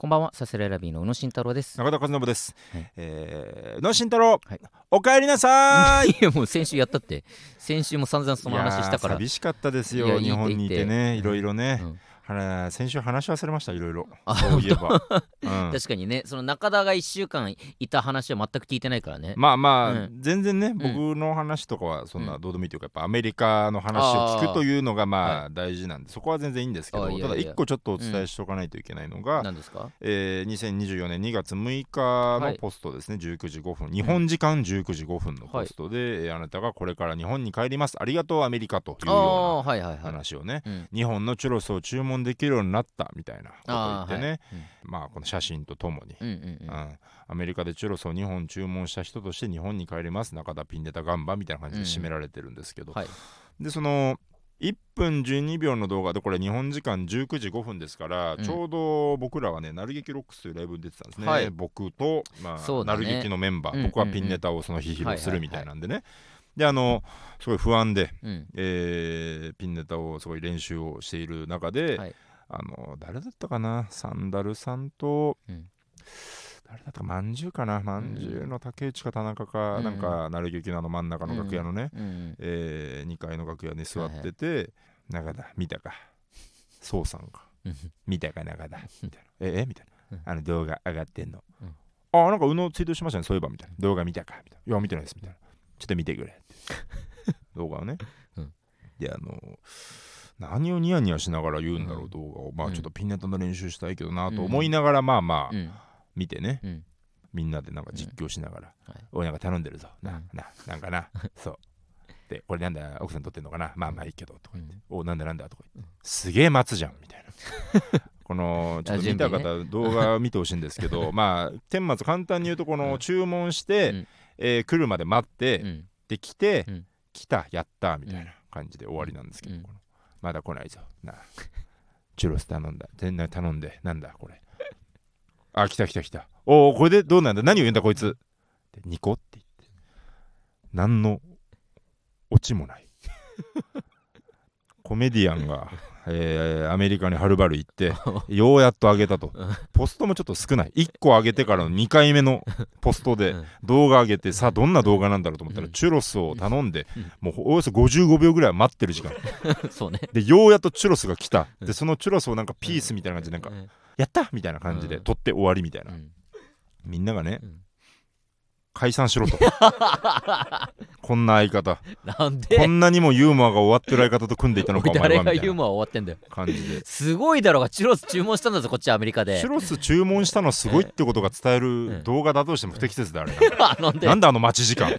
こんばんは、サスレラビーの宇野慎太郎です。中田和信です。はい。えー、野慎太郎、はい。お帰りなさーい。いや、もう先週やったって、先週も散々その話したから。寂しかったですよ。日本にいてね。いろいろね、うんはな先週話し忘れましたいろいろ。あそういえば、うん。確かにね、その中田が1週間いた話は全く聞いてないからね。まあまあ、うん。全然ねん。僕の話とかはそんうなん。どうでもいいというかやっぱアメリカの話を聞くというのがまあ大事なんでそこは全然いいんですけどただ一個ちょっとお伝えしておかないといけないのが、何ですか？えー2024年2月6日のポストですね、19時5分。日本時間19時5分のポストで、えーあなたがこれから日本に帰ります。ありがとうアメリカというあよあー、はいはいうなはい。話をね、うん。日本のチュロスを注文できるようになったみたいなことを言ってね、はい。まあこの写真とともに、うんうんうん。うん。うんアメリカでチュロスを2本注文した人として日本に帰ります。中田ピンデタガンバみたいな感じで締められてるんですけど、はい。でその1分12秒の動画でこれ日本時間19時5分ですから、うん。ちょうど僕らはね「なる劇ロックス」というライブに出てたんですね、はい。僕と、まあね。る劇のメンバー、うん。僕はピンネタをその日披露するみたいなんでね、であのすごい不安で、うん。えーピンネタをすごい練習をしている中で、はい。あの誰だったかな？サンダルさんと、うん。誰だったか？まんじゅうかな？まんじゅうの竹内か田中か、うん。なんか鳴劇のあの真ん中の楽屋のね、うん。うんえ2階の楽屋に座ってて「中田見たか？そうさんか？うん。見たか？中田」みたいな「ええ？みたいな。うん「あの動画上がってんの」うん。あなんか宇野ツイートしましたねそういえば」みたいな「動画見たか?」みたいな「いや見てないです」みたいな「ちょっと見てくれ」動画をね、うん。であの何をニヤニヤしながら言うんだろううん。動画を。まあうん。ちょっとピンネタの練習したいけどなと思いながらまあまあうん。見てね。うん。みんなでなんか実況しながら。はい「おいなんか頼んでるぞ。うなん。ななんかな。そう。でこれなんだ奥さん撮ってんのかな。まあまあいいけど」とか言って「おなんだなんだ」とか言って「すげえ待つじゃん」みたいな。このちょっと見た準方、動画見てほしいんですけど まあ顛末簡単に言うとこの注文して、うんえー来るまで待って、うん。で来て、うん。来たやったみたいな感じで終わりなんですけど、まだ来ないぞ。なあ。チュロス頼んだ。全然頼んで。なんだこれ。あ来た来た来た。おおこれでどうなんだ？何を言うんだこいつ。でニコって言って。何のオチもない。コメディアンが、えーアメリカにはるばる行って ようやっと上げたと。うん。ポストもちょっと少ない。1個上げてからの2回目のポストでうん。動画上げてさあどんな動画なんだろうと思ったら、うん。チュロスを頼んで、うん。もうおよそ55秒ぐらい待ってる時間。そうね。でようやっとチュロスが来た。うん。でそのチュロスをなんかピースみたいな感じでなんか、うん。やったみたいな感じでうん撮って終わりみたいな、うん。みんながね、うん解散しろと。こんな相方。なんで？こんなにもユーモアが終わってる相方と組んでいたのか お前誰はみたいな。がユーモア終わってんだよ。感じで。すごいだろうが、チュロス注文したんだぞ、こっちアメリカで。チュ。ロス注文したのすごいってことが伝えうん。る動画だとしても不適切だあれあ なんで？なんであの待ち時間？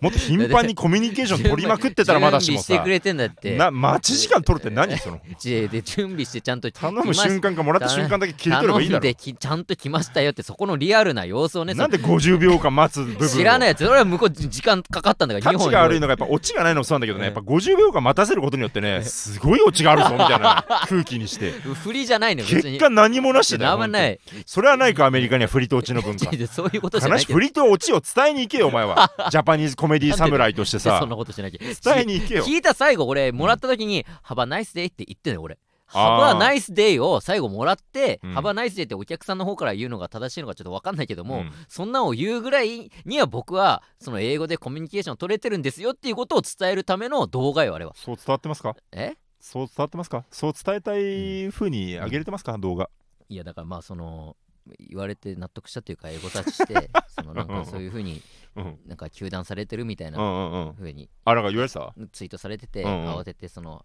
もっと頻繁にコミュニケーション取りまくってたらまだしもさ。準備してくれてんだって。な待ち時間取るって何その？ちで準備してちゃんと頼む瞬間かもらった瞬間だけ切り取ればいいだろ頼んできちゃんと来ましたよってそこのリアルな様子をねなんで50秒間待つ部分を。知らないやつ。それは向こう時間かかったんだからタチが悪いのががやっぱオチがないのもそうなんだけどね、うんやっぱ50秒間待たせることによってねすごいオチがあるぞみたいな 空気にして。振りじゃないのよ別に。結果何もなしだよない。それはないかアメリカには振りとオチの文化。そういうことじゃない振りとオチを伝えに行けよお前は。ジャパニーズコメディ侍としてさ。そんなことしなきゃ。伝えに行けよ。聞いた最後俺もらった時に「ハバナイスデイ」って言ってんのよ俺ハバナイスデイを最後もらって、うん。ハバナイスデイってお客さんの方から言うのが正しいのかちょっと分かんないけども、うん。そんなのを言うぐらいには僕はその英語でコミュニケーション取れてるんですよっていうことを伝えるための動画よあれは。そう伝わってますか？え？そう伝わってますか？そう伝えたい風に上げれてますか？動画。いやだからまあその言われて納得したというか英語立ちして そのなんかそういうふうにうんなんか糾弾されてるみたいうなんうんうん。ふうにあなんか言われてた？ツイートされてて、うんうん。慌ててその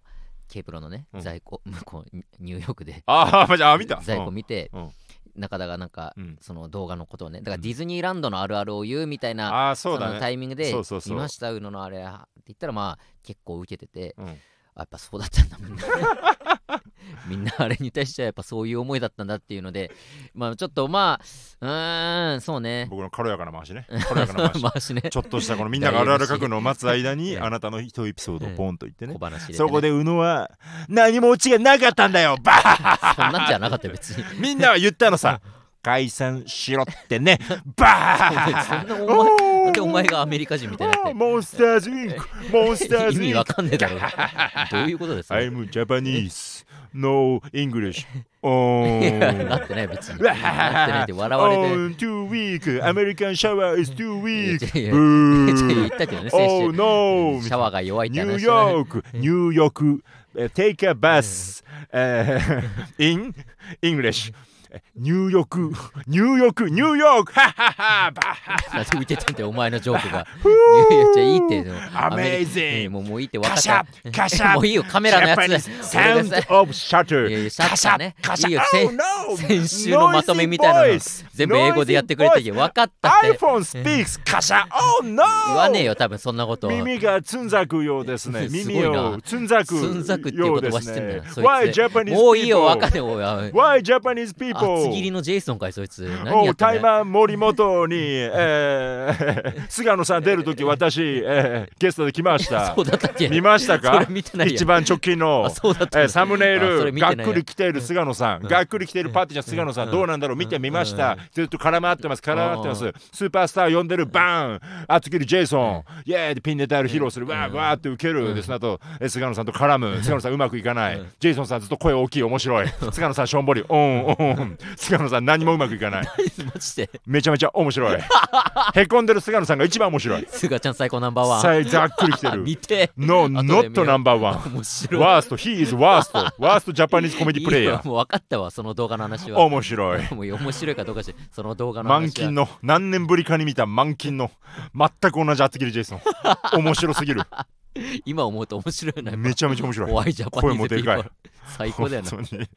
K プロのね、うん。在庫 向こうニニューヨークで。ああじゃあ見た。在庫見て、うん。中田がなんか、うん。その動画のことをねだからディズニーランドのあるあるを言うみたいな、ああそうだのねタイミングでそうそうそう。見ました宇野のあれって言ったらまあ結構受けてて。うん。あやっぱそうだったんだみんな みんなあれに対してはやっぱそういう思いだったんだっていうのでまあちょっとまあうーんそうね。僕の軽やかな回しね。軽やかな回し。ね。ちょっとしたこのみんながあるある書くのを待つ間にうん あなたの一エピソードをポンと言ってね。小話で、ね、そこで宇野は何もオチがなかったんだよバーそんなんじゃなかったよ別に。みんなは言ったのさ。解散しろってね。バーそんなお前なんでお前がアメリカ人みたいになってモンスターズインクモンスター意味わズインクかんねえだろどういうことですか、I'm Japanese No English おいやなーってない別になってないって笑われて Oh, too weak. American shower is too い weak. ブ言ーったけどね先 Oh 週 no! シャワーが弱いってニュー話ヨーク、ニューヨーク、えー take a ー in English。えニュ ーヨーク、ニューヨーク、ニューヨーク、ははは、バッハなんで浮いてたんだよお前のジョークが。いやいいいって。でもうもういいって分かったカシャ もういいよカメラのやついやいやシャッターね。カシャいいよカシャ先 Oh, 週のまとめみたいなの全部英語でやってくれたけど分かったって。iPhone speaks カシャ Oh no 言わねえよ多分そんなこと。耳がつんざくようですね。耳な。をつんざくようですね。Why Japanese people? Why Japanese people? 厚切りのジェイソンかいそいつ。何やってんだよ。タイマン森本に、えー、菅野さん出るとき私、えー、ゲストで来ました。そうだったっけ？見ましたそかれ見てないよ一番直近のあそうだったえーサムネイあそれルがっ見てないよくり来ている菅野さん、がっくり来ているパーティーじゃ菅野さん、うん。どうなんだろう？見てみました、うん。ずっと絡まってます絡まってます。スーパースター呼んでるバーン。厚切りジェイソン、イエーイでピンネタイル披露する、わーわーって受ける、でその後えー菅野さんと絡む。菅野さんうまくいかない、ジェイソンさんずっと声大きい面白い。菅野さんしょんぼり。オンオン菅野さん何もうまくいかない。マジで。めちゃめちゃ面白い。へこんでる菅野さんが一番面白い。すがちゃん最高ナンバーワン。ざっくり来てある。見て。No 後で見 not よう。number one 面白い。ワースト He is worst. Worst Japanese comedy プレイヤーもう分かったわその動画の話は。面白い。もう面白いかどうかしその動画の話は。満金の何年ぶりかに見た満金の全く同じ厚切りジェイソン。面白すぎる。今思うと面白いなめちゃめちゃ面白い。怖いジャパニ声ーズピもでかい。最高だよな。本当に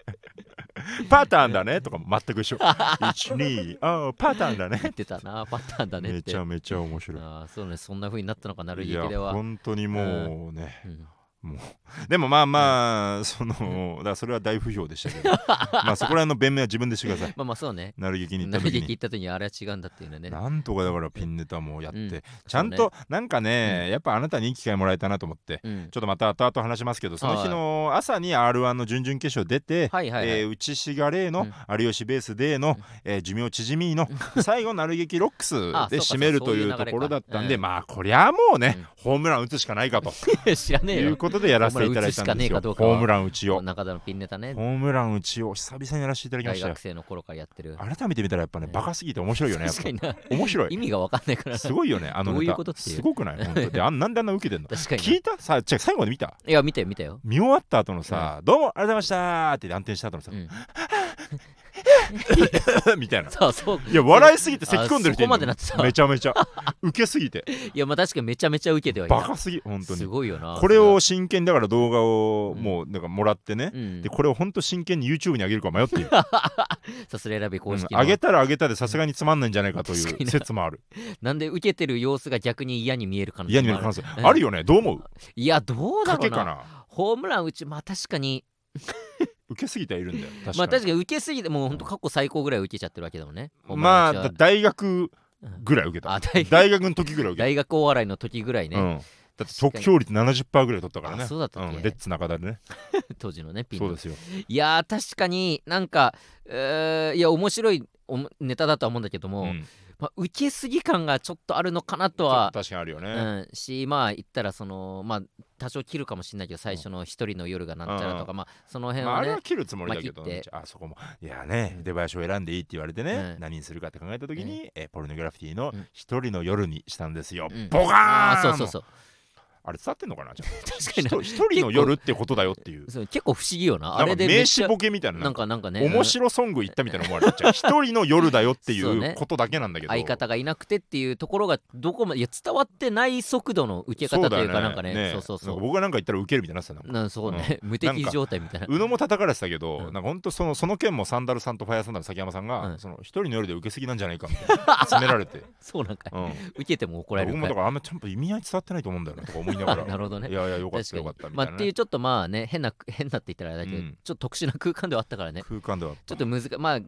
パターンだね。とかも全く一緒。12ああパターンだね。言ってたな。パターンだねって。めちゃめちゃ面白い。ああそうね。そんな風になったのかなるいや劇では、本当にもうね。うん でもまあまあそのだそれは大不評でしたけど。まあそこら辺の弁明は自分でしてください。まあまあそうね。なる劇に行った何時に。劇行った時にあれは違うんだっていうのね。なんとかだからピンネタもやって、うん。ちゃんとなんかね、やっぱあなたにいい機会もらえたなと思って、うん。ちょっとまた後々話しますけどその日の朝に r 1の準々決勝出て、はいはいはい。えー内志賀玲のうん。有吉ベースデーの、えー寿命縮みの 最後なる劇ロックスあで締めるというところだったんで、うん。まあこりゃもうね、ホームラン打つしかないかと。知らねえよことでやらせていただいたんですよ。ホホームラン打ちを。中田のピンネタね。ホームラン打ちを久々にやらせていただきま大したよ。学生の頃からやってる。改めて見たらやっぱねバカすぎて面白いよね確かに面白い。意味が分かんないから。なすごいよねあのネタ。すごくない？本当であんなんであんな受けてんの？確かに聞いた？さ違う最後まで見た？ないや見たよ見たよ。見終わった後のさ、どうもありがとうございましたって暗転した後のさ、うん みたいな。そうそう。いや笑いすぎて咳込んでる人いるあそこまでなってた。めちゃめちゃ。受けすぎて。いやまあ確かにめちゃめちゃ受けてはいたバカすぎ本当すにごいよなこれを真剣にだから動画をうん。もうなんかもらってね、うん。でこれを本当真剣に YouTube に上げるか迷っている、さすらい選び公式うんの上げたら上げたでさすがにつまんないんじゃないかという説もある。なんで受けてる様子が逆に嫌に見える可能性嫌にもある。見える可能性。あるよね。どう思う？いやどうだろうな。賭けかな？ホームランうちまあ確かに受けすぎてはいるんだよ。確かに,、まあ確かに受けすぎてもうほんと過去最高ぐらい受けちゃってるわけだもんね。まあ大学ぐらい受けた。あ大学。大学の時ぐらい受け大学お笑いの時ぐらいた、うねん、だって得票率70%ぐらい取ったからね。あそうだったっけ？ん、レッツ中田でね。当時のねピンの。そうですよ。いやー確かになんかえーいや面白いおもネタだとは思うんだけども、うんまあ、受けすぎ感がちょっとあるのかなとはと確かにあるよね、うん、しまあ言ったらそのまあ多少切るかもしれないけど最初の一人の夜がなんちゃらとか、まあその辺まあ、あはね、れは切るつもりだけど、まああそこも。いやね出囃子を選んでいいって言われてね、うん。何にするかって考えた時に、えポルノグラフィティのうん。一人の夜にしたんですよ、うん。ボカーンそうそうそうあれ伝わってんのかなじゃあ。確かにな。一人の夜ってことだよっていう。そう結構不思議よな。あれで名詞ボケみたいな。なんかなんかね。面白ソング言ったみたいな思われちゃう一人の夜だよってい そうね。うことだけなんだけど。相方がいなくてっていうところがどこまでいや伝わってない速度の受け方というかなんかね。そうそうそう。なんか僕がなんか言ったらウケるみたいになってたなんそうね、無敵状態みたいな。宇野も叩かれてたけど、うん。なんか本当そのその件もサンダルさんとファイアーサンダルの崎山さんが、うん。その一人の夜で受けすぎなんじゃないかみたいな。詰められて、そうなんかうん、受けても怒られるか僕もだからあんまちゃんと意味合い伝わってないと思うんだよなとか思いながら。なるほどね。いやいやよかったよかったみたいな、ね。まあっていうちょっとまあね変な変なって言ったらあれだけど、うん。ちょっと特殊な空間ではあったからね。空間ではちょっと難まあ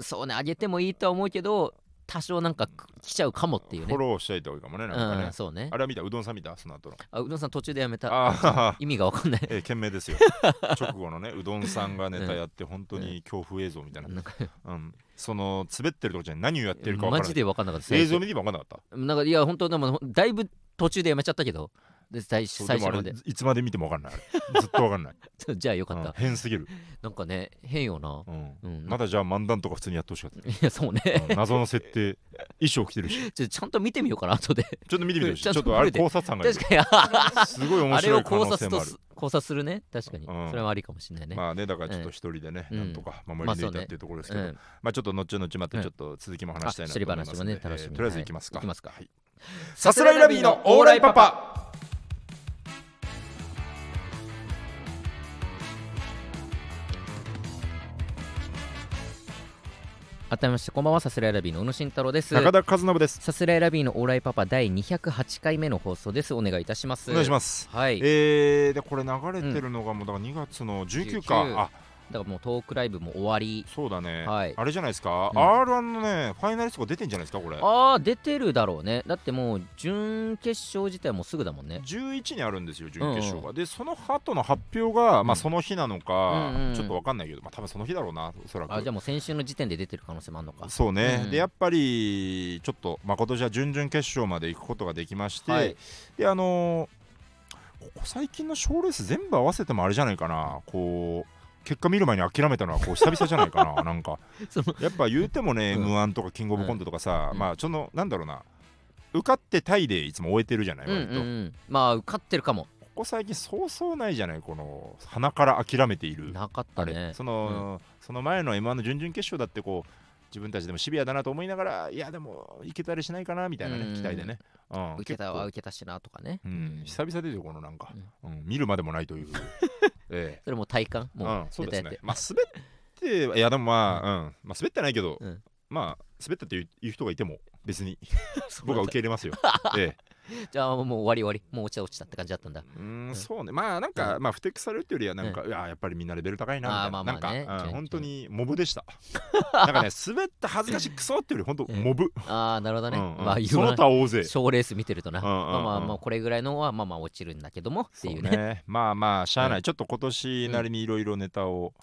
そうね上げてもいいとは思うけど多少なんか来ちゃうかもっていうね。フォローしといた方がいいかもねなんかね、うんそうね。あれは見たうどんさん見たその後の。あうどんさん途中でやめた。ああ意味がわかんない。えー、懸命ですよ。直後のねうどんさんがネタやって本当に恐怖映像みたいな、なんかうん、その滑ってるとこじゃ何をやってるかマジでわかんなかった。映像見ても分かんなかった？なんかいや本当でもだいぶ途中でやめちゃったけどで最そうでもあれ最初まで。いつまで見ても分かんないずっと分かんない、じゃあよかっうんた、変すぎる、なんかね変よな。うん。うん。まだじゃあ漫談とか普通にやってほしかった。いやそうね。うん謎の設定衣装着てるし。ちょちゃんと見てみようかな後で。ちょっと見てみてほしい。ちょっとあれ考察さんが確かに。すごい面白い可考察と能性もある。す考察するね。確かに、うん。それはありかもしれないね、まあねだからちょっと一人でね、うん。なんとか守り抜いたっていうところですけど、うんまあちょっと後々またちょっと続きも話したいなと思いますねえーとりあえず行きますか、はい。行きますか。はいさすらいラビーのオーライパパ改めましてこんばんはさすらいラビーの小野慎太郎です。中田和信です。さすらいラビーのオーライパパ第208回目の放送です。お願いいたします。お願いします。はい。えー、でこれ流れてるのがもうだから2月の19か、19あだからもうトークライブも終わり。そうだね、はい。あれじゃないですか、うん。R1 のねファイナリストが出てんじゃないですかこれ。ああ出てるだろうね。だってもう準決勝自体もうすぐだもんね。11にあるんですよ準決勝が、でその後の発表が、まあ、うんその日なのか、うんうんうん。ちょっとわかんないけど、まあ、多分その日だろうなおそらく。あじゃあもう先週の時点で出てる可能性もあるのか。そうね、うん。でやっぱりちょっと、まあ、今年は準々決勝まで行くことができまして、はい。であのーここ最近の賞レース全部合わせてもあれじゃないかな。こう結果見る前に諦めたのはこう久々じゃないかな。なんか。やっぱ言うてもね、うん。m 1とかキングオブコントとかさ、うん。まあそのなんだろうな。受かってタイでいつも終えてるじゃないうんう割と、んうん。まあ受かってるかも。ここ最近そうそうないじゃないこの鼻から諦めている。なかったね。その、その前の m 1の準々決勝だってこう自分たちでもシビアだなと思いながらいやでもいけたりしないかなみたいなね、うん。期待でね、うん、受けたは受けたしなとかね。うん、久々ですよこのなんか、うん。見るまでもないという えそれもう体感？えもううん、そうですね。まあ滑っていやでもまあ、うん。まあ、滑ってないけど、うん。まあ滑ったっていう人がいても別に。僕は受け入れますよ。ええ じゃあもう終わり終わり。もう落ちた落ちたって感じだったんだ。うーん。そうね。まあなんか、まあ不適されるっていうよりはなんか、いややっぱりみんなレベル高いなみたいな。あーまあまあね。なんか、うん本当にモブでした。なんかね滑った恥ずかしいクソっていうより本当モブ、ああなるほどね、まあいその他大勢。賞レース見てるとな、まあまあまあこれぐらいのはまあまあ落ちるんだけどもっていうね。そうね。まあまあしゃあない、うんちょっと今年なりにいろいろネタを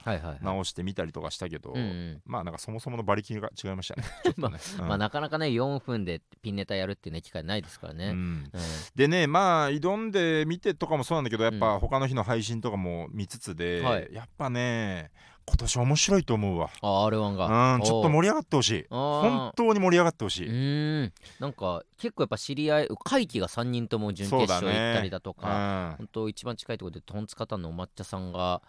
直してみたりとかしたけど、まあなんかそもそもの馬力が違いましたね。まあなかなかね4分でピンネタやるっていうね機会ないですからね、でねまあ挑んでみてとかもそうなんだけどやっうぱ他の日の配信とかも見つつで、はい。やっぱね今年面白いと思うわ。あ R1 が。うんちょっと盛り上がってほしい。あ本当に盛り上がってほしうい、ーん。なんか結構やっぱ知り合い会期が3人とも準決勝行ったりだとかうん。本当一番近いところでトンツカタンのお抹茶さんが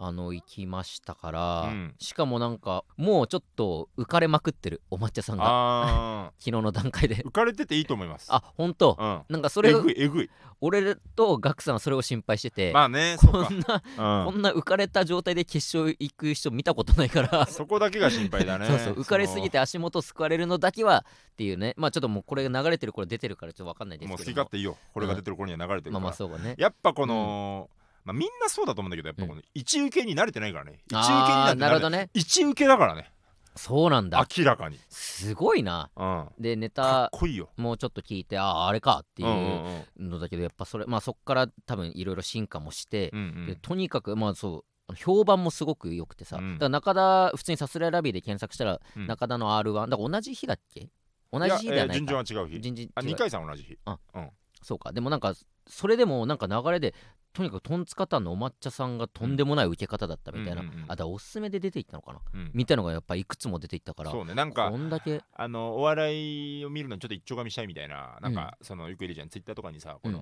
あの行きましたから、うん。しかもなんかもうちょっと浮かれまくってるお抹茶さんが。あ 昨日の段階で。ー浮かれてていいと思います。あ本当？うん。なんかそれをえぐいえぐい。俺とガクさんはそれを心配してて、まあねこんな、うん。こんな浮かれた状態で決勝行く人見たことないから。そこだけが心配だね。そうそう浮かれすぎて足元すくわれるのだけはっていうね。まあちょっともうこれが流れてる頃出てるからちょっと分かんないですも。う好けどき勝手いいよこれが出てる頃には流れてるまから、あまあそうかね。やっぱこの、まあ、みんなそうだと思うんだけどやっぱこの一受けに慣れてないからね。一受けにななるほどね。一受けだからね。そうなんだ。明らかに、すごいな。うん、でネタこいいよ。もうちょっと聞いてあああれかっていうんううんのだけどやっぱそれまあそっから多分いろいろ進化もしてうんうん。でとにかくまあそう評判もすごく良くてさ、うん。だから中田普通にさすらいラビーで検索したら、うん。中田の R1 だから同じ日だっけ？同じ日ではないか。やえー順序は違う日。順々あ違う。2回さん同じ日。そうか。でもなんかそれでもなんか流れでとにかくトンツカタンのお抹茶さんがとんでもない受け方だったみたいな、うんうんうん。あだおすすめで出ていったのかな。うん。みたいのがやっぱいくつも出ていったから。そうね。なんかこんだけあのお笑いを見るのにちょっと一丁紙したいみたいななんか、そのよくいるじゃん。ツイッターとかにさこの、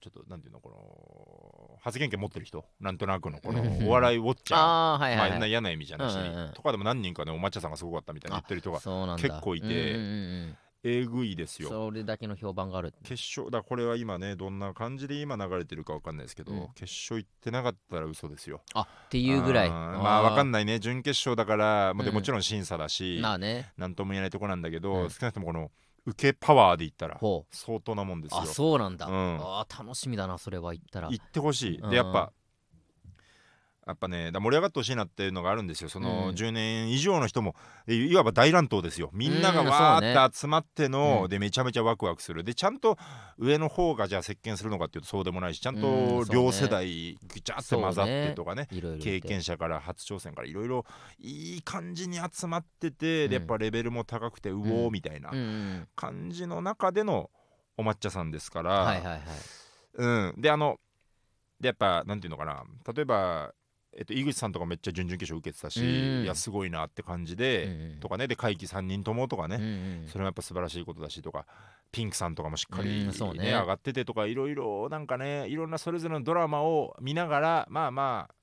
ちょっとなんていうのこの発言権持ってる人なんとなくのこのうん。お笑いウォッチャー。あはいまあ、はい、はい嫌な嫌な意味じゃなし。に、うんうんうん。とかでも何人かねお抹茶さんがすごかったみたいな言ってる人が結構いて。うんうんうんえぐいですよ。うんそれだけの評判がある決勝だこれは今ねどんな感じで今流れてるかわかんないですけど、うん。決勝行ってなかったら嘘ですよ。あっていうぐらい。まあわかんなないね。準決勝だからもうでうん。もちろん審査だし、まあね。なんとも言えないとこなんだけど、うん。少なくともこの受けパワーで言ったら相当なもんですよ。あそうなんだ、うん。あー楽しみだなそれは言ったら。行ってほしい。うん。でやっぱやっぱねだ盛り上がってほしいなっていうのがあるんですよ。そのうん。10年以上の人もいいわば大乱闘ですよ。みんながうんわーって集まっての、うん。でめちゃめちゃワクワクする。でちゃんと上の方がじゃあ席巻するのかっていうとそうでもないしちゃんうんと両世代ぐちゃって混ざってとかねいろいろいて。経験者から初挑戦からいろいろいい感じに集まってて、でうん。やっぱレベルも高くてうおーみたいなうんうん。感じの中でのお抹茶さんですから、はいはいはい。うん。であのでやっぱなんていうのかな。例えばえっと、井口さんとかめっちゃ準々決勝受けてたし、うん。いやすごいなって感じうんで、うん。とかねで会期3人ともとかね、それもやっぱ素晴らしいことだしとかピンクさんとかもしっかり、ね。ね上がっててとかいろいろなんかねいろんなそれぞれのドラマを見ながらまあまあ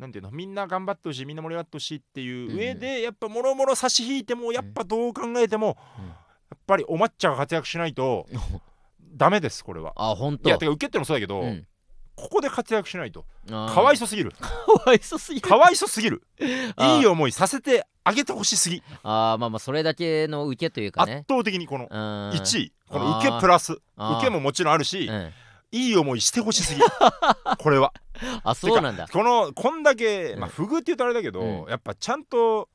なんていうのみんな頑張ってほしいみんな盛り上がってほしいっていう上で、やっぱもろもろ差し引いてもやっぱどう考えても、うん。やっぱりお抹茶が活躍しないと ダメですこれは。あ本当。いやてか受けってのもそうだけど、うんここで活躍しないと。かわいそすぎる。かわいそすぎる。かわいそすぎる。いい思いさせてあげてほしすぎ。あーまあまあそれだけの受けというか圧ね倒的にこの1 1位。この受けプラス。受けももちろんあるしうん、いい思いしてほしすぎ。これは。あそうなんだ。このこんだけまあうん。不遇って言うとあれだけど、うん。やっぱちゃんと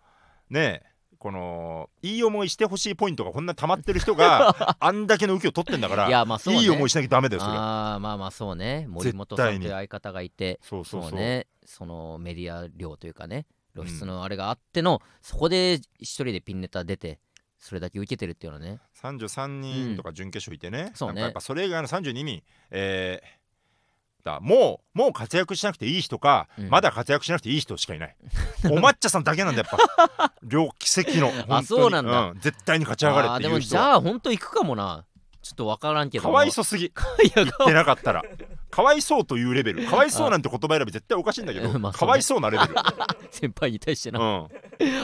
ねこのいい思いしてほしいポイントがこんな溜まってる人が あんだけの受けを取ってんだからいやまあそうね。いい思いしなきゃダメだよそれ。あーまあまあそうね。森本さんという相方がいてそうそうそう。ねそのメディア量というかね露出のあれがあっての、そこで一人でピンネタ出てそれだけ受けてるっていうのはね。33人とか準決勝いてね、そうね。なんかやっぱそれ以外の32人えーだもうもう活躍しなくていい人か、うん。まだ活躍しなくていい人しかいない。お抹茶さんだけなんだやっぱ。両奇跡の本当に。そうなんだ。絶対に勝ち上がれっていう人。はゃあ本当行くかもな。ちょっと分からんけどかわいそすぎ。言ってなかったら。かわいそうというレベル。かわいそうなんて言葉選び絶対おかしいんだけど、ね。かわいそうなレベル、先輩に対してうの、ん、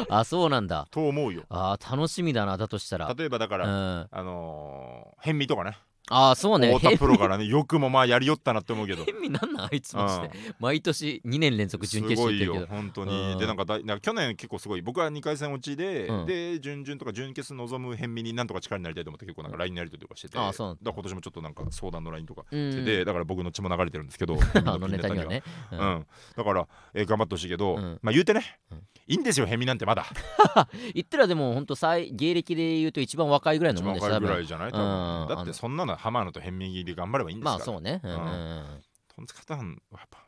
あそうなんだ。と思うよ。あー楽しみだなだとしたら。例えばだから、うん、あのー、変味とかねああそうね。太田プロからねよくもまあやりよったなって思うけど。変味なんなんあいつマジで。うん。毎年2年連続準決すごいよ本当に、うん。でなんかだいなんか去年結構すごい。僕は2回戦落ちで、うん。で準々とか準決望む変味になんとか力になりたいと思って結構なんか LINE やり取りとかしてて、あそうなんだ。だから今年もちょっとなんか相談の LINE とかうん。してて、だから僕の血も流れてるんですけど あのネタにはね、ううん。ん、だから、えー頑張ってほしいけど、うん。まあ言うてね、うん。いいんですよ、ヘミなんてまだ。言ったらでも本当最芸歴で言うと一番若いぐらいの一もんでしょ番若いぐら多いじゃない？多うん。分だってそんなの浜野とヘンミギで頑張ればいいんですから。まあそうね。うんうんうん。トンツカタンはやっぱ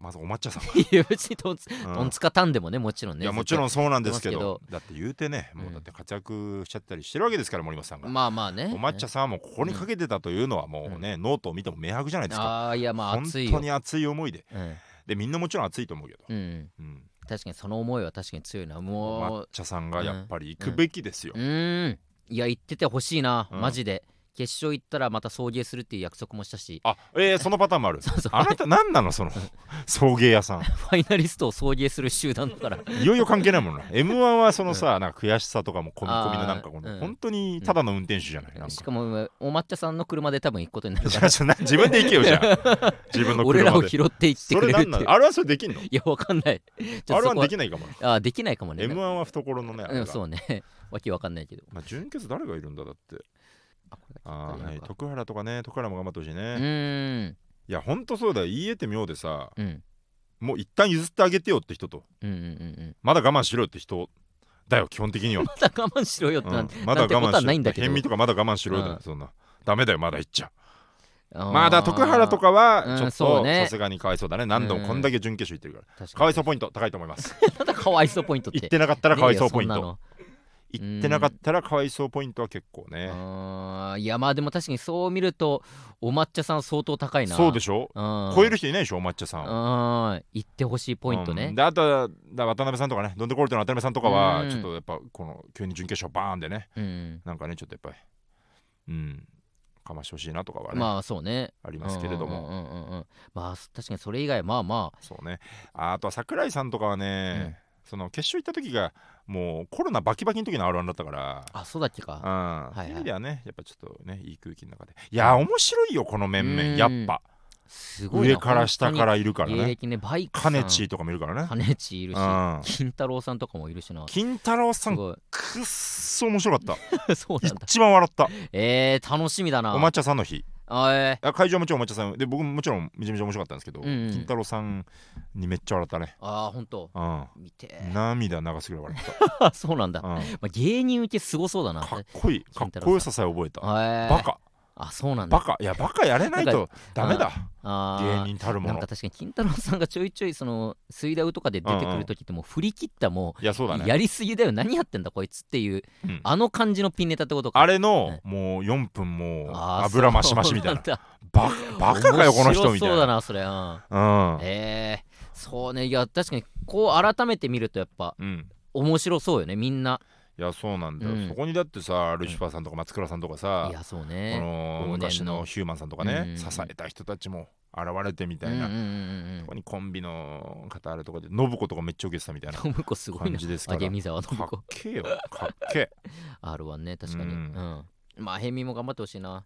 まずお抹茶さん いや別にトンツは、トンツカタンでもねもちろんね。いやもちろんそうなんですけど。だって言うてねもううんだって活躍しちゃったりしてるわけですから森本さんが、まあまあね。お抹茶さんはもうここにかけてたというのはもうね、ノートを見ても明白じゃないですか。ああいやまあ本熱いよ。当に熱い思いで。うん。でみんなもちろん熱いと思うけど、うん。うん、確かにその思いは確かに強いな。おも抹茶さんがやっぱり行くべきですよ。う、うーん。いや行っててほしいな。うん。マジで決勝行ったらまた送迎するっていう約束もしたし。あえー、そのパターンもある。そうそう。あなた何なのその 送迎屋さん。ファイナリストを送迎する集団だからいよいよ関係ないもんな。m 1はそのさ、なんか悔しさとかも込み込みのなんかこの、うん本当にただの運転手じゃない、なんか。しかもお抹茶さんの車で多分行くことになるじゃから自分で行けよじゃあ。自分の俺らを車で拾って行ってそくれるってあれはそれできんの？いやわかんない。あれはできないかもあできないかもね。m 1は懐のねうんがそうね。わけわかんないけど。まあ純潔誰がいるんだだってああー、はい、徳原とかね徳原も頑張ってほしいね、うーん。いやほんとそうだよ。言い得て妙でさうん。もう一旦譲ってあげてよって人と。うんうんうんうん。まだ我慢しろよって人だよ基本的には、まだ我慢しろよってうなんまだ我慢しろ。ないんだけど。とかまだ我慢しろよだよ、うん。そんな。ダメだよまだ言っちゃまだ徳原とかはうんちょっとさすがにかわいそうだね。何度もこんだけ準決勝行ってるから。確かわいそうポイント高いと思います。ただかわいそうポイントって。行ってなかったらかわいそうポイント行ってなかったらかわいそうポイントは結構ね。あーいやまあでも確かにそう見るとお抹茶さん相当高いな。しそうでしょ？ょ超える人いないでしょお抹茶さん。をうん行ってほしいポイントね。うん、であとはだ渡辺さんとかねドンデコルテの渡辺さんとかはうん。ちょっとやっぱこの急に準決勝バーンでねうん。なんかねちょっとやっぱりうん。かましてほしいなとかはね、まあそうね。ありますけれども、うんうんうんうんまあ確かにそれ以外まあまそうね。ああとは桜井さんとかはね、その決勝行った時がもうコロナバキバキの時の R1 だったから。ああそうだっけか。うん、いはい。そういう意味ではねやっぱちょっとねいい空気の中で。いや面白いよこの面うん。々やっぱ。すごいな。上から下からいるからね。ねバイカネチーとかもいるからね。カネチいるしうん。金太郎さんとかもいるしな。金太郎さんすごい。くっそ面白かった。そうなんだ。一番笑った。えー、楽しみだな。お抹茶さんの日あえあ会場はもちろんお抹茶さんで僕ももちろんめちゃめちゃ面白かったんですけど、うんうん。金太郎さんにめっちゃ笑ったね。ー、あーほんとうん。見て。涙流すぐらい笑っあ そうなんだ、た、うん。まあ、芸人受けすごそうだな。かっこいい。かっこよささえ覚えた。えー、バカあそうなんだ。バカいやバカやれないとダメだ。芸人たるもの。なんか確かに金太郎さんがちょいちょいその水ダウとかで出てくる時ってもう振り切ったもいやそうだね。うやりすぎだよ。何やってんだこいつっていううん。あの感じのピンネタってことか。あれのもう4分も油増し増しみたいな。ババカかよこの人みたい面白そうだななそれ。うん。うん。えー、そうね。いや確かにこう改めて見るとやっぱうん。面白そうよね。みんないやそうなんだよ、うん。そこにだってさルシファーさんとか松倉さんとかさい、やそうこねの往年の。昔のヒューマンさんとかね、うん。支えた人たちも現れてみたいな、うんうんうんそこにコンビの方あるとかで信子とかめっちゃ受けてたみたいなうん信子すごいな。感じですから。あげみざわけえよ。かっけ R1 ね確かに。ううん。んまあヘミも頑張ってほしいな。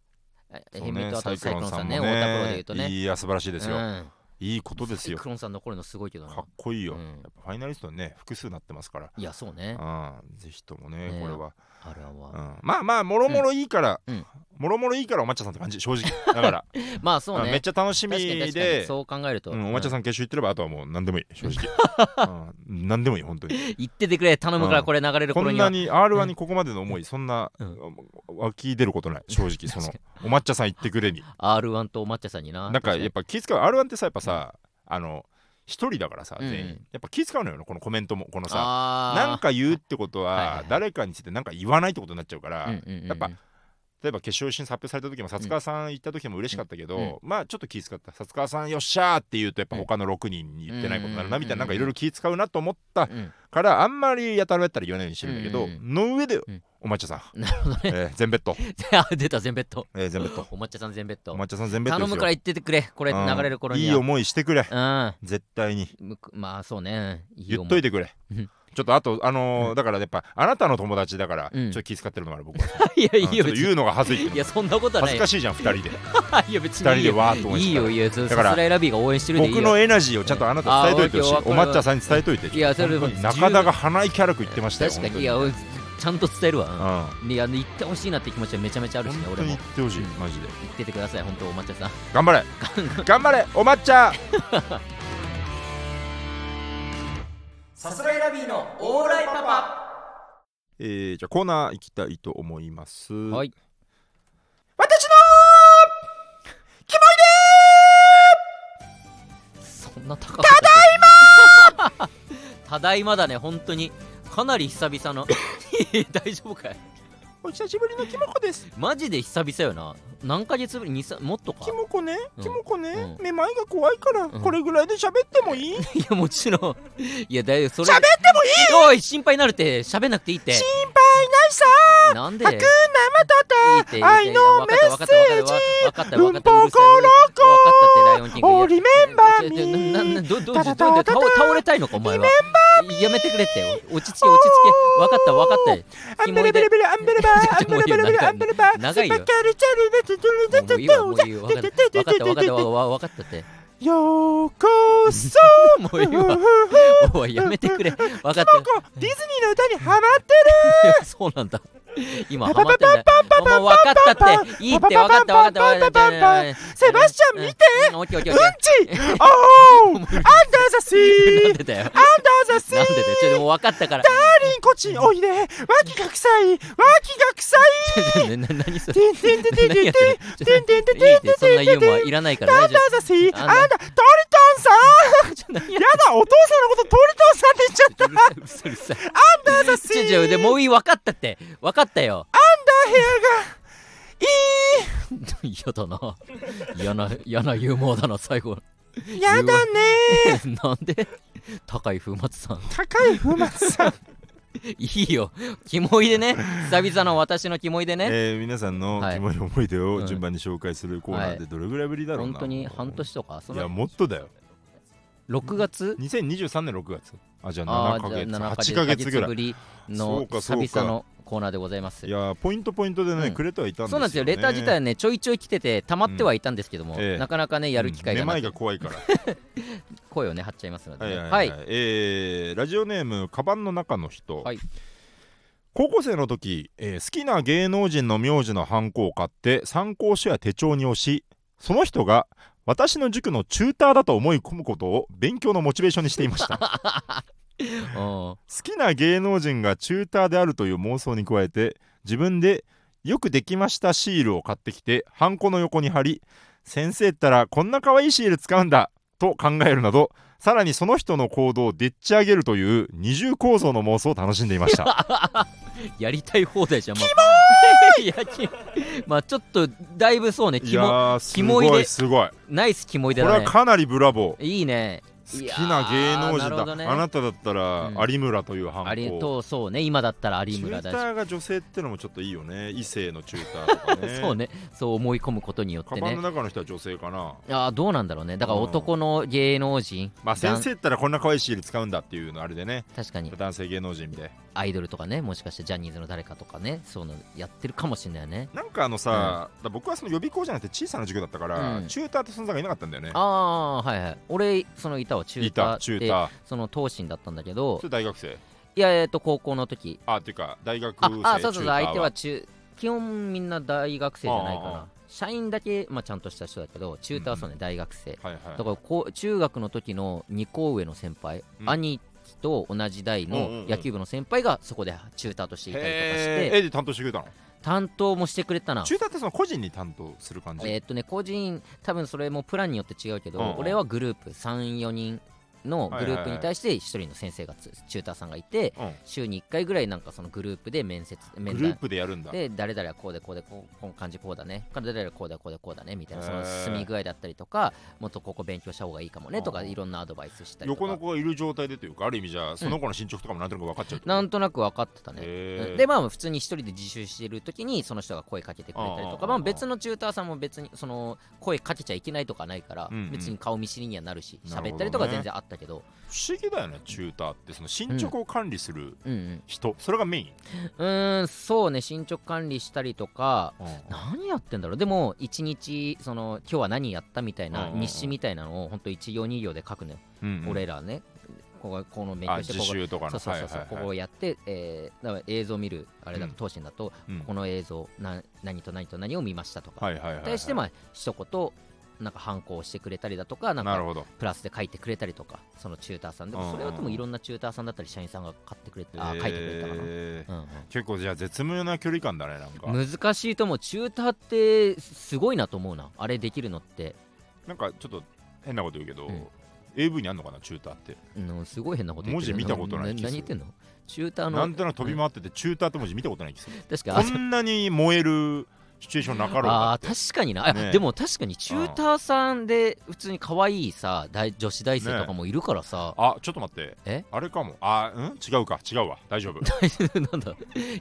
ええヘミとあとサイクロンさんもサイクロンさんね太田プロで言うとね。いや素晴らしいですよ、うんいいことですよ。クロンさん残るのすごいけどな。かっこいいよ、うん。やっぱファイナリストね複数なってますから。いやそうね。うん。ぜひともねねこれは、R1 うは。ん、まあまあもろもろいいから、うん。もろもろいいからお抹茶さんって感じ正直。だから、まあそうね。うんめっちゃ楽しみで。そう考えると。うん、お抹茶さんん決勝行ってればあとはもう何でもいい正直、うん、何でもいい本当に。言っててくれ頼むかうんらこれ流れるこ頃にはんなに R1 にここまでの思いそんな、うん。湧き出ることない正直そのお抹茶さん行ってくれに。R1 とお抹茶さんにな。なんかやっぱ気遣う。R1 ってさやっぱさあの一人だからさうん。全員、やっぱ気遣うのよこのコメントもこのさあなんか言うってことはいはいははい。誰かについてなんか言わないってことになっちゃうから、うんうんうんやっぱ例えば決勝進出発表された時も薩川さん行った時も嬉しかったけど、うん。まあちょっと気遣った薩川さんよっしゃーって言うとやっぱ他の6人に言ってないことになるなみたいななんかいろいろ気遣うなと思ったうん。からあんまりやたらやったら言わないようにしてるんだけど、うんの上で、んお抹茶さん、なるほどね。えー、全ベッド、あ出た全ベッド。えー、全ベッド。お抹茶さん全ベッド。お抹茶さん全ベッド頼むから言っててくれ。これうん。流れる頃には。いい思いしてくれ。うん。絶対に。まあそうね。いい言思っといてくれ。うん。ちょっとあとあのーうん。だからやっぱあなたの友達だから、うん。ちょっと気遣ってるのがある僕は。いやいいよ別にっと言うのが恥ずいいやそんなことはない。恥ずかしいじゃん2人で。いや別2人でにいいよわーっと応援してたら。いいよいいよずだからさすらいラビーが応援してるでいいよ。僕のエナジーをちゃんとあなた伝えといてほしい。お抹茶さんに伝えといてい。やそれ中田が花井キャラク言ってましたよ確かに。本いや俺ちゃんと伝えるわ。うん。いや言ってほしいなって気持ちはめちゃめちゃあうんるしね本当に俺も。言ってほしいうん。マジで。言っててください本当お抹茶さん。頑張れ。頑張れお抹茶。さすらいラビーのオーライパパ。えー、じゃあコーナー行きたいと思います。はい。私のそんな高く。ただいま ただいまだね本当にかなり久々の。大丈夫かい？お久しぶりのキモコです。マジで久々よな。何ヶ月ぶり？にさもっとか。キモコね？うん。キモコね、うん。めまいが怖いから、ん。これぐらいで喋ってもいい？いやもちろん。いやだよそれ喋ってもいい？おい心配になるって。喋んなくていいって。心配ないさ。なんで？白生とて愛のメッセージうんぽころこおリメンバーミー倒倒れたいのかお前はやめてくれって。落ち着け落ち着け。分かった分かった。アンベレベレベレアンベレバーアンベレベレベレアンベレバー長いよ。もういいわもういいわ分かった分かった分かった分かったってようこそもういいわおいやめてくれ分かったディズニーの歌にハマってるそうなんだ今ハマってんだよ。お前分かったっていいって分かった分かった分かったセバスチャン見てうんちおーアンダーザシーアンダーザシーなんでだよちょっともう分かったからダーリンこっちにおいで脇が臭い脇が臭い何それてんてんてんてんてんてんてんてんてんてんてんそんなユーモアいらないからアンダーザシーアンダートリトンさんやだお父さんのことトリトンさんって言っちゃったアンダーザシーちょちょでもういい分かったって分かったよ。アンダー部屋がい嫌 だな嫌な嫌なユーモアだな最後。いやだね。なんで？高い風松さん。高い風松さん。いいよ。キモいでね。久々の私のキモいでね。えー皆さんのはい。キモい思い出うん。を順番に紹介するコーナーでどれぐらいぶりだろうな？本当に半年とかそいやのもっとだよ。6月？2023年6月。あじゃあ7ヶあーじゃあ月7 8ヶ月ぐらい。ぶりそのうかそうか。久々のコーナーでございます。いやポイントポイントでね、うん。くれてはいたんですよ、ね、そうなんですよ。レター自体はねちょいちょい来てて溜まってはいたんですけども、うんええ。なかなかねやる機会がめまいなくが怖いから。声をね張っちゃいますのでね、はいはいはい、えーラジオネームカバンの中の人、はい。高校生の時、えー好きな芸能人の名字のハンコを買って参考書や手帳に押しその人が私の塾のチューターだと思い込むことを勉強のモチベーションにしていました。う ん好きな芸能人がチューターであるという妄想に加えて自分でよくできましたシールを買ってきてハンコの横に貼り先生ったらこんな可愛いシール使うんだと考えるなどさらにその人の行動をでっち上げるという二重構造の妄想を楽しんでいました。やりたい放題じゃんもういやきまあ ちょっとだいぶそうねいやキモいでごい。すごいこナイスキモいだね。はかなりブラボー。いいね好きな芸能人だ、ね。あなただったらうん。有村というハンコありとそうね。今だったら有チュ村だしーターが女性ってのもちょっといいよね異性のチューターとかね。そうね。そう思い込むことによっカてね。バンの中の人は女性かな。あーどうなんだろうね。だから男の芸能人。まあ先生ったらこんな可愛いシール使うんだっていうのあれでね。確かに。男性芸能人でアイドルとかねもしかしてジャニーズの誰かとかねそういうのやってるかもしれないよね。なんかあのさ、だから僕はその予備校じゃなくて小さな授業だったから、うん。チューターって存在がいなかったんだよね。ああはいはい。俺そのいたわ中いタたチューター。その東進だったんだけどそれ大学生？いやえっと高校の時。あっていうか大学あ生あそうそうそうチューター相手は中基本みんな大学生じゃないかああな社員だけ、まあ、ちゃんとした人だけど中途はそうね、大学生。はいはいだからこう中学の時の2校上の先輩、うん。兄貴と同じ代の野球部の先輩がそこでチューターとしていたりとかして。えで担当してくれたの？担当もしてくれたな。チューターってその個人に担当する感じ、えーっとね個人多分それもプランによって違うけど、うんうん。俺はグループ34人のグループに対して1人の先生がつチューターさんがいてうん。週に1回ぐらいなんかそのグループで面接面グルー談プでやるんだ。で誰々はこうでこうでこうこの感じこうだね誰々はこうでこうでこうだねみたいなその進み具合だったりとかもっとここ勉強した方がいいかもねとかうんいろんなアドバイスしたり横の子がいる状態でというかある意味じゃあその子の進捗とかもなんとなく分かっちゃうってこと？なんとなく分かってたね。でまあ普通に一人で自習してる時にその人が声かけてくれたりとかまあ別のチューターさんも別にその声かけちゃいけないとかないから別に顔見知りにはなるし喋ったりとか全然あったけど。不思議だよねチューターって。その進捗を管理するうん。うん人、それがメイン、うーんそうね。進捗管理したりとか何やってんだろう。でも一日その今日は何やったみたいなうんうんうん。日誌みたいなのを本当一行二行で書くのよ。うんうん。俺らね。こここの勉強してここそうそうそうはいはいはい。ここをやって、えーだから映像見るあれだうん。と、東進だと、うん。この映像な何と何と何を見ましたとか、はいはいはいはい。対してまあ一言なんか反抗してくれたりだとかなんかなるほど。プラスで書いてくれたりとかそのチューターさんでうんうん。もそれはでもいろんなチューターさんだったり社員さんが買ってくれてあ書いてくれたかな、えーうんうん。結構じゃあ絶妙な距離感だねなんか。難しいと思う。チューターってすごいなと思うな。あれできるのって、なんかちょっと変なこと言うけど、うん。AV にあんのかなチューターって。うん、すごい変なこと言ってる。文字見たことない何言ってんの？チューターのなんとなく飛び回ってて、チューターって文字見たことない気する。確かあこんなに燃えるシチュエーションなかろうかあ確かにな、あね。でも確かにチューターさんで普通に可愛いさ大女子大生とかもいるからさ、あちょっと待って。え？あれかも。あうん？違うか。違うわ。大丈夫。なんだ。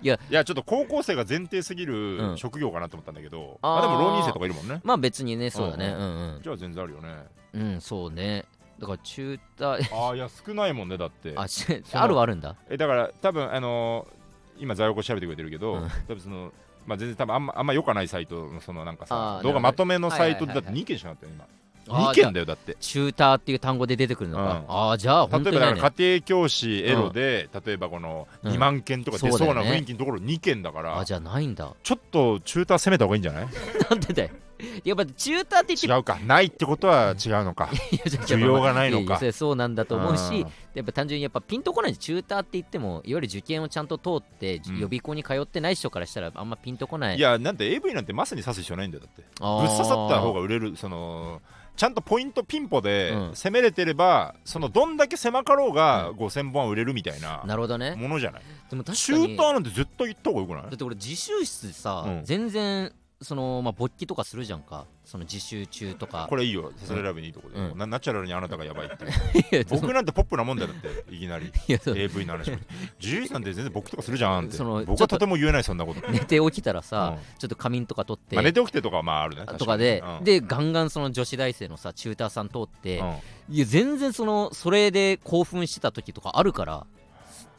いや。ちょっと高校生が前提すぎうるん。職業かなと思ったんだけど、あー。あでも浪人生とかいるもんね。まあ別にねそうだね。ううん。じゃあ全然あるよね。うんうんそうね。だからチューターああいや少ないもんねだって。ああるはあるんだ。えだから多分あのー今在庫調べてくれてるけど、うん。多分そのまあ全然多分あんまあんま良かないサイトのそのなんかあさー動画まとめのサイトでだってはいはいはいはい。2件しかなかったよ今2件だよだって。チューターっていう単語で出てくるのか、うん。ああじゃあ例えば本当にねだから家庭教師エロで、例えばこのうん2万件とか出そうな雰囲気のところ2件だから、あじゃあないんだ。ちょっとチューター攻めた方がいいんじゃない？なんでだよ。やっぱチューターって言って違うか。ないってことは違うのか。需要がないのか。そうなんだと思うしうん。やっぱ単純にやっぱピンとこない。チューターって言ってもいわゆる受験をちゃんと通って、うん。予備校に通ってない人からしたらあんまピンとこない。いやなんて AV なんてマスに刺す必要ないんだよだって。ぶっ刺さった方が売れるそのちゃんとポイントピンポでうん。攻めれてれば、そのどんだけ狭かろうが5000本は売れるみたいななるほどね。ものじゃない？でも確かにシューターなんて絶対行った方がよくない？だって俺自習室でさ、うん。全然そのまあ勃起とかするじゃんか。その自習中とか。これいいよ。さすらいラブにいいとこで、うん。なナチュラルにあなたがやばいっていう。僕なんてポップなもんだよだって。いきなり。いやそう。AV の話も自由なんて全然僕とかするじゃんって。その僕はとても言えないそんなこと、寝て起きたらさ、うん。ちょっと仮眠とか取って、まあ、寝て起きてとかはまああるね。とかで、うん。でガンガンその女子大生のさチューターさん通って、うん。いや全然そのそれで興奮してた時とかあるから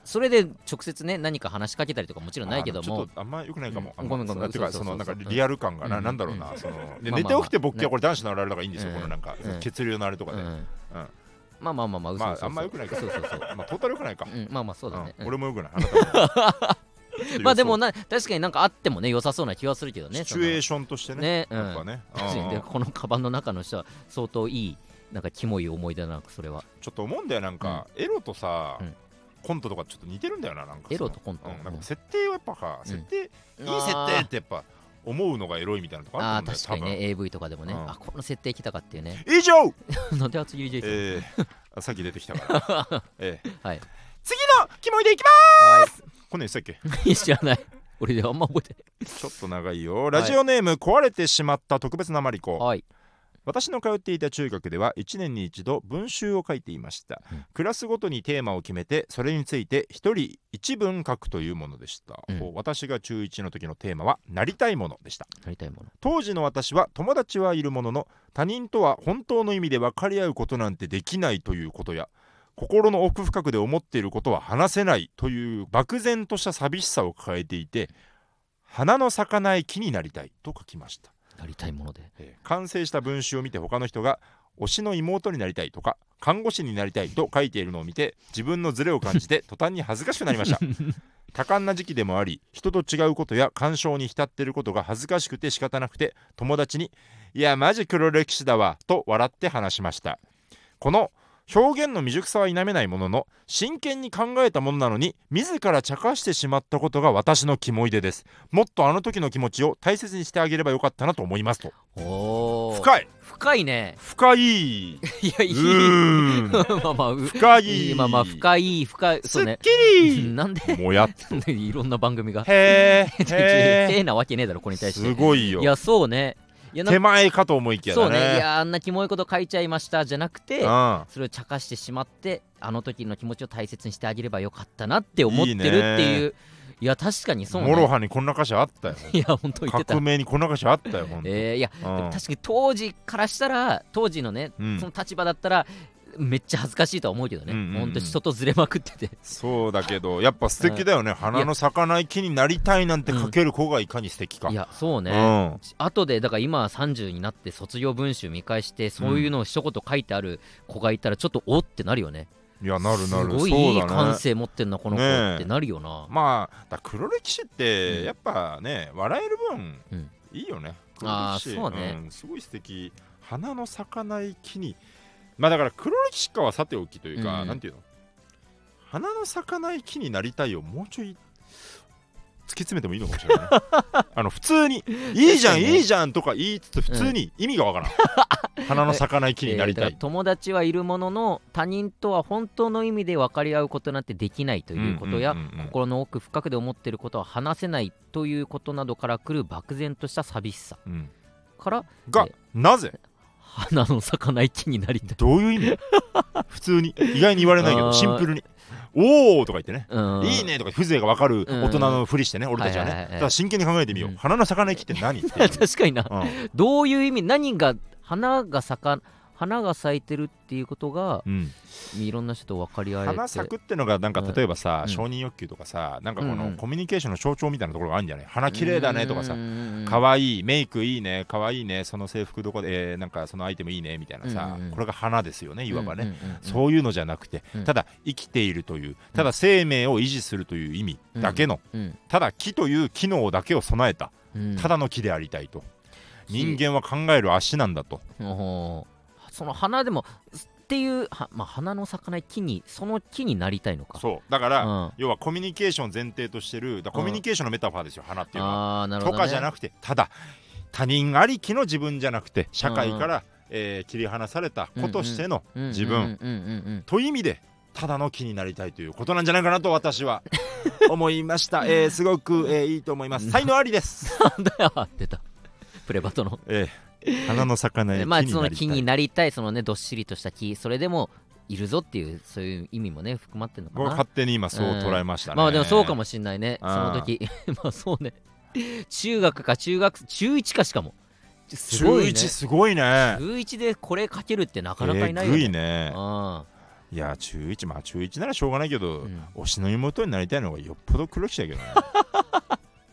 それで直接ね何か話しかけたりとかもちろんないけども。あのちょっとあんま良くないかも、うん。ごめんごめんかそのなんかリアル感がな、うんなんだろうな、そので寝て起きて勃起はこれ男子のあるあるだからいいんですよ、うん。このなんか、うん。血流のあれとかで、うん。まあまあまあまあ嘘ま嘘。ああんま良くないか。そうそうそう、まあトータル良くないか、うん、まあまあそうだね、俺も良くない。あなたも。まあでもな確かになんかあってもね良さそうな気はするけどねシチュエーシションとしてね。ね。うん。やっぱね、このカバンの中の人は相当いいなんかキモい思い出だなそれは。ちょっと思うんだよなんか、エロとさ、うんコントとかちょっと似てるんだよななんかエロとコント。うんなんか設定はやっぱさ、うん。設定いい設定ってやっぱ思うのがエロいみたいなとこあると思確かにね AV とかでもね、うん。あこの設定来たかっていうね。以上。なんで厚切りジェイソンえー、あさっき出てきたから、えーはい。次のキモいでいきまはすこんなん言ってたっけ？い知らない。俺であんま覚えてちょっと長いよ。ラジオネーム、壊れてしまった特別なマリコ。ないはい私の通っていた中学では1年に一度文集を書いていました、うん。クラスごとにテーマを決めてそれについて1人1文書くというものでした、うん。私が中1の時のテーマはなりたいものでした。なりたいもの。当時の私は友達はいるものの他人とは本当の意味で分かり合うことなんてできないということや心の奥深くで思っていることは話せないという漠然とした寂しさを抱えていて花の咲かない木になりたいと書きましたなりたいもので。えー完成した文集を見て他の人が推しの妹になりたいとか看護師になりたいと書いているのを見て自分のズレを感じて 途端に恥ずかしくなりました。多感な時期でもあり人と違うことや干渉に浸っていることが恥ずかしくて仕方なくて友達に「いやマジ黒歴史だわ」と笑って話しました。この表現の未熟さは否めないものの真剣に考えたものなのに自ら茶化してしまったことが私の肝いでです。もっとあの時の気持ちを大切にしてあげればよかったなと思いますと。深い。深いね。深い。いやいい。まあまあう深い。まあまあ深い深いすっそうね。きり。なんで？もやっ いろんな番組が。へー。へへえなわけねえだろこれに対して。すごいよ。いやそうね手前かと思いきやだね。そうね。いやあんなキモいこと書いちゃいましたじゃなくてうん。それを茶化してしまってあの時の気持ちを大切にしてあげればよかったなって思ってるっていう。いや確かにそうね。 MOROHA にこんな歌詞あったよ。いや本当言ってた。革命にこんな歌詞あったよほんとえーいやうん確かに当時からしたら当時のね、うん。その立場だったらめっちゃ恥ずかしいとは思うけどね、うんうんうん。ほんと人とずれまくってて。そうだけどやっぱ素敵だよね。花の咲かない木になりたいなんて書ける子がいかに素敵か。いやそうね、うん。後でだから今30になって卒業文集見返してそういうのを一言書いてある子がいたらちょっとおってなるよね、いやなるなる。すごいいい感性持ってんなこの子ってなるよな、まあだ黒歴史っうてん。やっぱね笑える分うん。いいよね。黒歴史。そうね。ん。すごい素敵。花の咲かない木にまあだから黒歴史かはさておきというか、うんなんていうの？花の咲かない木になりたいをもうちょい突き詰めてもいいのかもしれないね。あの普通に「いいじゃんいいじゃん」とか言いつつ普通に意味がわからん、花の咲かない木になりたえーだいから友達はいるものの他人とは本当の意味で分かり合うことなんてできないということや、うんうんうんうん。心の奥深くで思っていることは話せないということなどから来る漠然とした寂しさうん。からがえなぜ？花の咲かない木になり。どういう意味？普通に。意外に言われないけどシンプルに「おお!」とか言ってね。うん。いいねとか風情が分かる大人のふりしてね、俺たちはね、だから真剣に考えてみよう、うん。花の咲かない木って何 確かにな。うん。どういう意味？何が花が咲か花が咲いてるっていうことがうん。いろんな人と分かり合えて。花咲くってのがなんかうん。例えばさ、うん。承認欲求とかさなんかこうんうん。のコミュニケーションの象徴みたいなところがあるんじゃない？花綺麗だねとかさか可愛いメイクいいね可愛いねその制服どこで、えーなんかそのアイテムいいねみたいなさ、うんうんこれが花ですよねいわばね、うんうんうんうん。そういうのじゃなくて、うん。ただ生きているというただ生命を維持するという意味だけの、うん。ただ木という機能だけを備えたうん。ただの木でありたいと、木人間は考える足なんだとその花でもっていうは、まあ、花の咲かない木にその木になりたいのか。そう。だから、うん。要はコミュニケーション前提としてるコミュニケーションのメタファーですよ花っていうのは、ね、とかじゃなくてただ他人ありきの自分じゃなくて社会から、えー切り離された子としての自分、うんうんうんうんという意味でただの木になりたいということなんじゃないかなと私は 思いました、えーすごく、えーいいと思います。才能ありです、なんだよ出た。プレバトの。えー 花の咲かない木にまあなりたい、その木になりたいそのねどっしりとした木それでもいるぞっていうそういう意味もね含まってるのかな。勝手に今そう捉えましたね、まあでもそうかもしんないね。その時。まあそうね。中学か中学中1かしかも。すごいね。中1すごいね。中1でこれ書けるってなかなかいないよえぐねいね。あいや中1まあ中1ならしょうがないけど、うん。推しの妹になりたいのがよっぽど黒歴史だけどね。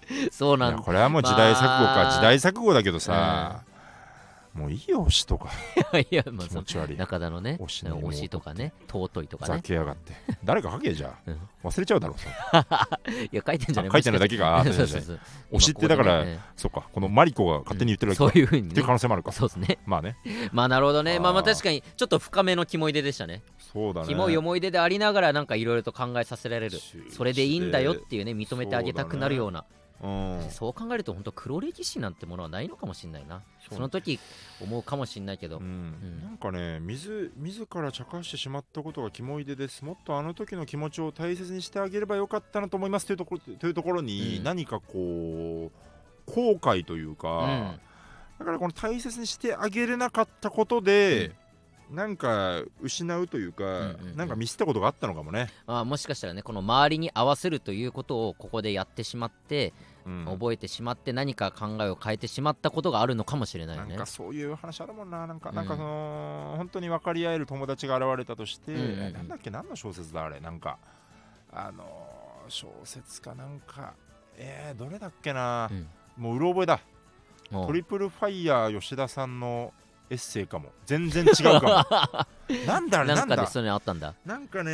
ー そうなんだ。これはもう時代錯誤か、まあ。時代錯誤だけどさ、もういいよ推しとか。いやまあ気持ち悪い。中田のね推し推しとかね尊いとかざねけやがって。誰か書けじゃうん。あ忘れちゃうだろう いや書いてんじゃない。あ書いてないだけか。あそうそうそう。推しってだからね。そっか。このマリコが勝手に言ってるだけか。そういうふうにね。っていう可能性もあるか。そうですね。まあね。まあなるほどね。まあまあ確かにちょっと深めのキモい出でしたね。そうだね。キモい思い出でありながらなんかいろいろと考えさせられる。それでいいんだよっていうね認めてあげたくなるようなうん。そう考えると本当黒歴史なんてものはないのかもしれないな。その時思うかもしれないけど。うん。ん。なんかね水自ら茶化してしまったことがキモい出です。もっとあの時の気持ちを大切にしてあげればよかったなと思います。というところというところに、うん。何かこう後悔というか、うん。だからこの大切にしてあげれなかったことで、なんか失うというか、んうんうん。なんかミスったことがあったのかもね、あーもしかしたらねこの周りに合わせるということをここでやってしまってうん覚えてしまって何か考えを変えてしまったことがあるのかもしれないよね。なんかそういう話あるもんな。なんか、うん。なんかその本当に分かり合える友達が現れたとして、うんうんうん。なんだっけ？何の小説だあれ？なんかあのー小説かなんか。えー、どれだっけな、うん。もううろ覚えだ。トリプルファイヤー吉田さんのエッセイかも。全然違うかも。なんだあれなんかでそういうのあったんだ？なんかね、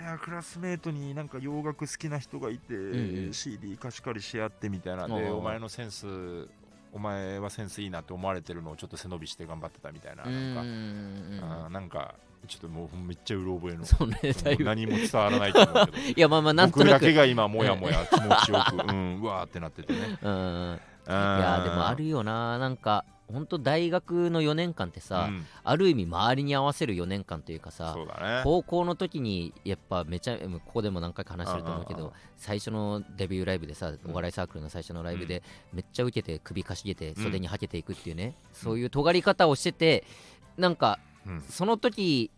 いやクラスメートになんか洋楽好きな人がいて、んうん。CD 貸し借りし合ってみたいな。でお前のセンスお前はセンスいいなって思われてるのをちょっと背伸びして頑張ってたみたいななんか。なんかちょっともうめっちゃうろ覚えの そうねもう何も伝わらないと思うけど。いやまあまあなんと僕だなくけが今もやもや気持ちよく、うん、うわーってなっててね。うんいやでもあるよななんか本当大学の4年間ってさ、うん。ある意味周りに合わせる4年間というかさね。高校の時にやっぱめちゃここでも何回か話してると思うけうんうん。うんど最初のデビューライブでさお笑いサークルの最初のライブでめっちゃ受けて首かしげて袖にはけていくっていうねそういう尖り方をしててなんかうん。その時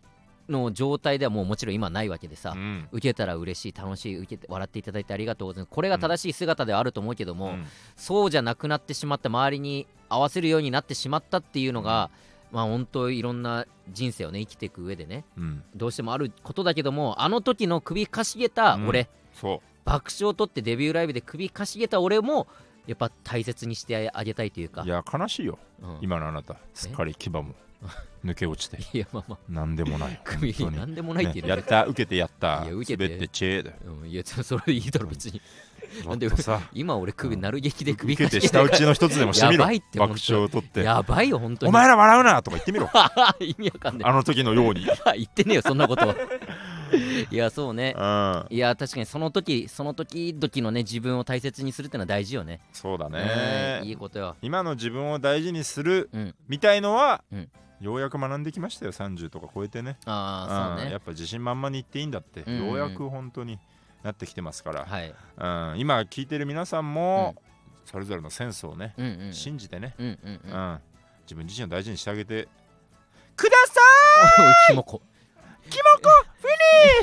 の状態ではもうもちろん今ないわけでさうん。受けたら嬉しい楽しい受けて笑っていただいてありがとうございます。これが正しい姿ではあると思うけども、うん。そうじゃなくなってしまった周りに合わせるようになってしまったっていうのが、まあ本当いろんな人生をね生きていく上でねうん。どうしてもあることだけどもあの時の首かしげた俺、そ爆笑を取ってデビューライブで首かしげた俺もやっぱ大切にしてあげたいというか。ういや悲しいよ。うん。今のあなた。すっかり牙も抜け落ちて。いやまあまあ。なんでもない 首本当に。なんでもないっていうねやった受けてやった。いや受けて。滑ってチェーだよ。うん、いやそれでいいだろ別になんで今俺首なる劇で首受かしげけて。下打ちの一つでもしてみろ。やばいって爆笑を取って。やばいよ本当に。お前ら笑うなとか言ってみろ。意味わかんない。あの時のように。言ってねえよそんなこと。いやそうね。うん。いや確かにその時その時々のね自分を大切にするってのは大事よね。そうだうんねいいことよ。今の自分を大事にするうん。みたいのはうん。ようやく学んできましたよ30とか超えてね。ああそうね。うんやっぱ自信満々に言っていいんだって。うんうん。ようやく本当になってきてますから。はい。うん。今聞いてる皆さんもそれぞれのセンスをねうんうん。信じてね。うんうんうん。うん。自分自身を大事にしてあげてくださおいキモコ。キモコフ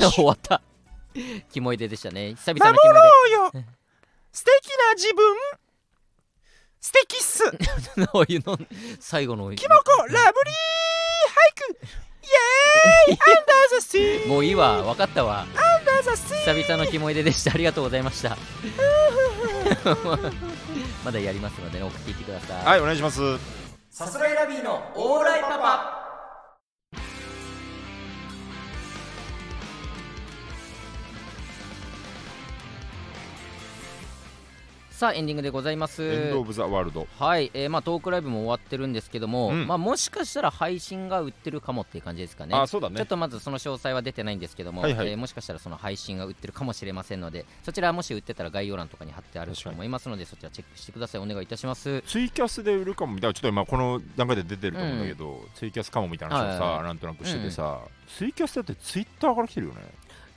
ィニッシュ！終わった。キモい出でしたね。久々のキモいいよ 素敵な自分！素敵っす！最後のキモコラブリー！俳句イエーイアンダーザシーもういいわ分かったわ。アンダーザシー久々のキモい出でした。ありがとうございました。まだやりますのでね送っていってください。はいお願いします。さすらいラビーのオーライパパさあエンディングでございます。エンド・オブ・ザ・ワールド。はい、えーまあ、トークライブも終わってるんですけども、うん。まあ、もしかしたら配信が売ってるかもっていう感じですかね。あそうだね。ちょっとまずその詳細は出てないんですけども、はいはい。えーもしかしたらその配信が売ってるかもしれませんのでそちらもし売ってたら概要欄とかに貼ってあると思いますのでそちらチェックしてください。お願いいたします。ツイキャスで売るかも。みたいなちょっと今この段階で出てると思うんだけど、ツイキャスかもみたいな話をさ、はいはいはいなんとなくしててさ、ツイキャスだってツイッターから来てるよね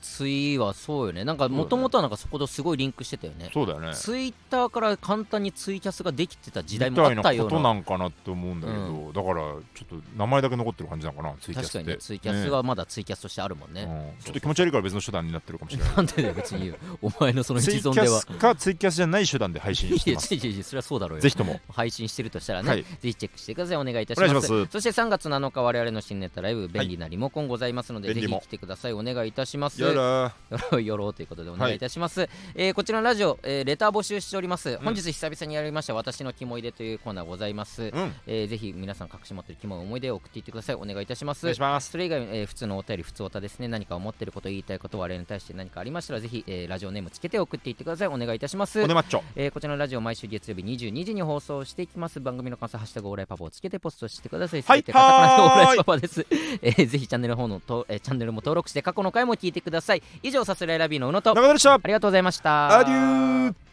ツイはそうよね。なんかもともとはなんかそことすごいリンクしてたよね。そうだよね。ツイッターから簡単にツイキャスができてた時代みもあったような。なんかなって思うんだけど、だからちょっと名前だけ残ってる感じなのかなツイキャスって。確かにねツイキャスはまだツイキャスとしてあるもんね。ねうんちょっと気持ち悪いから別の手段になってるかもしれない。なんで別にお前のその ツ一存ではイキャスかツイキャスじゃない手段で配信してます。いやいやいやそれはそうだろうよ。ぜひとも。配信してるとしたらね、はい。ぜひチェックしてください。お願いいたします。そして3月7日我々の新ネタライブ便利なリモコンございますので、ぜひ便利も。来てください。お願いいたします、よろよろよろということでお願いい。たします、えーこちらのラジオ、えーレター募集しております、本日久々にやりました私のキモいでというコーナーございます、うん。えーぜひ皆さん隠し持っているキモい思い出を送っていってください。お願いいたします。それ以外、えー普通のお便り普通おたですね。何か思ってること言いたいこと我々に対して何かありましたらぜひ、えーラジオネームつけて送っていってください。お願いいたします。おねまっちょえーこちらのラジオ毎週月曜日22時に放送していきます。番組の感想「ハッシュタグオーライパパ」をつけてポストしてください。はいカタカナでオーはーいライパパです、えーぜひチャンネルの方のと、えーチャンネルも登録して過去の回も聞いてください。以上さすらいラビーの宇野と。中田でした。ありがとうございました。アデュー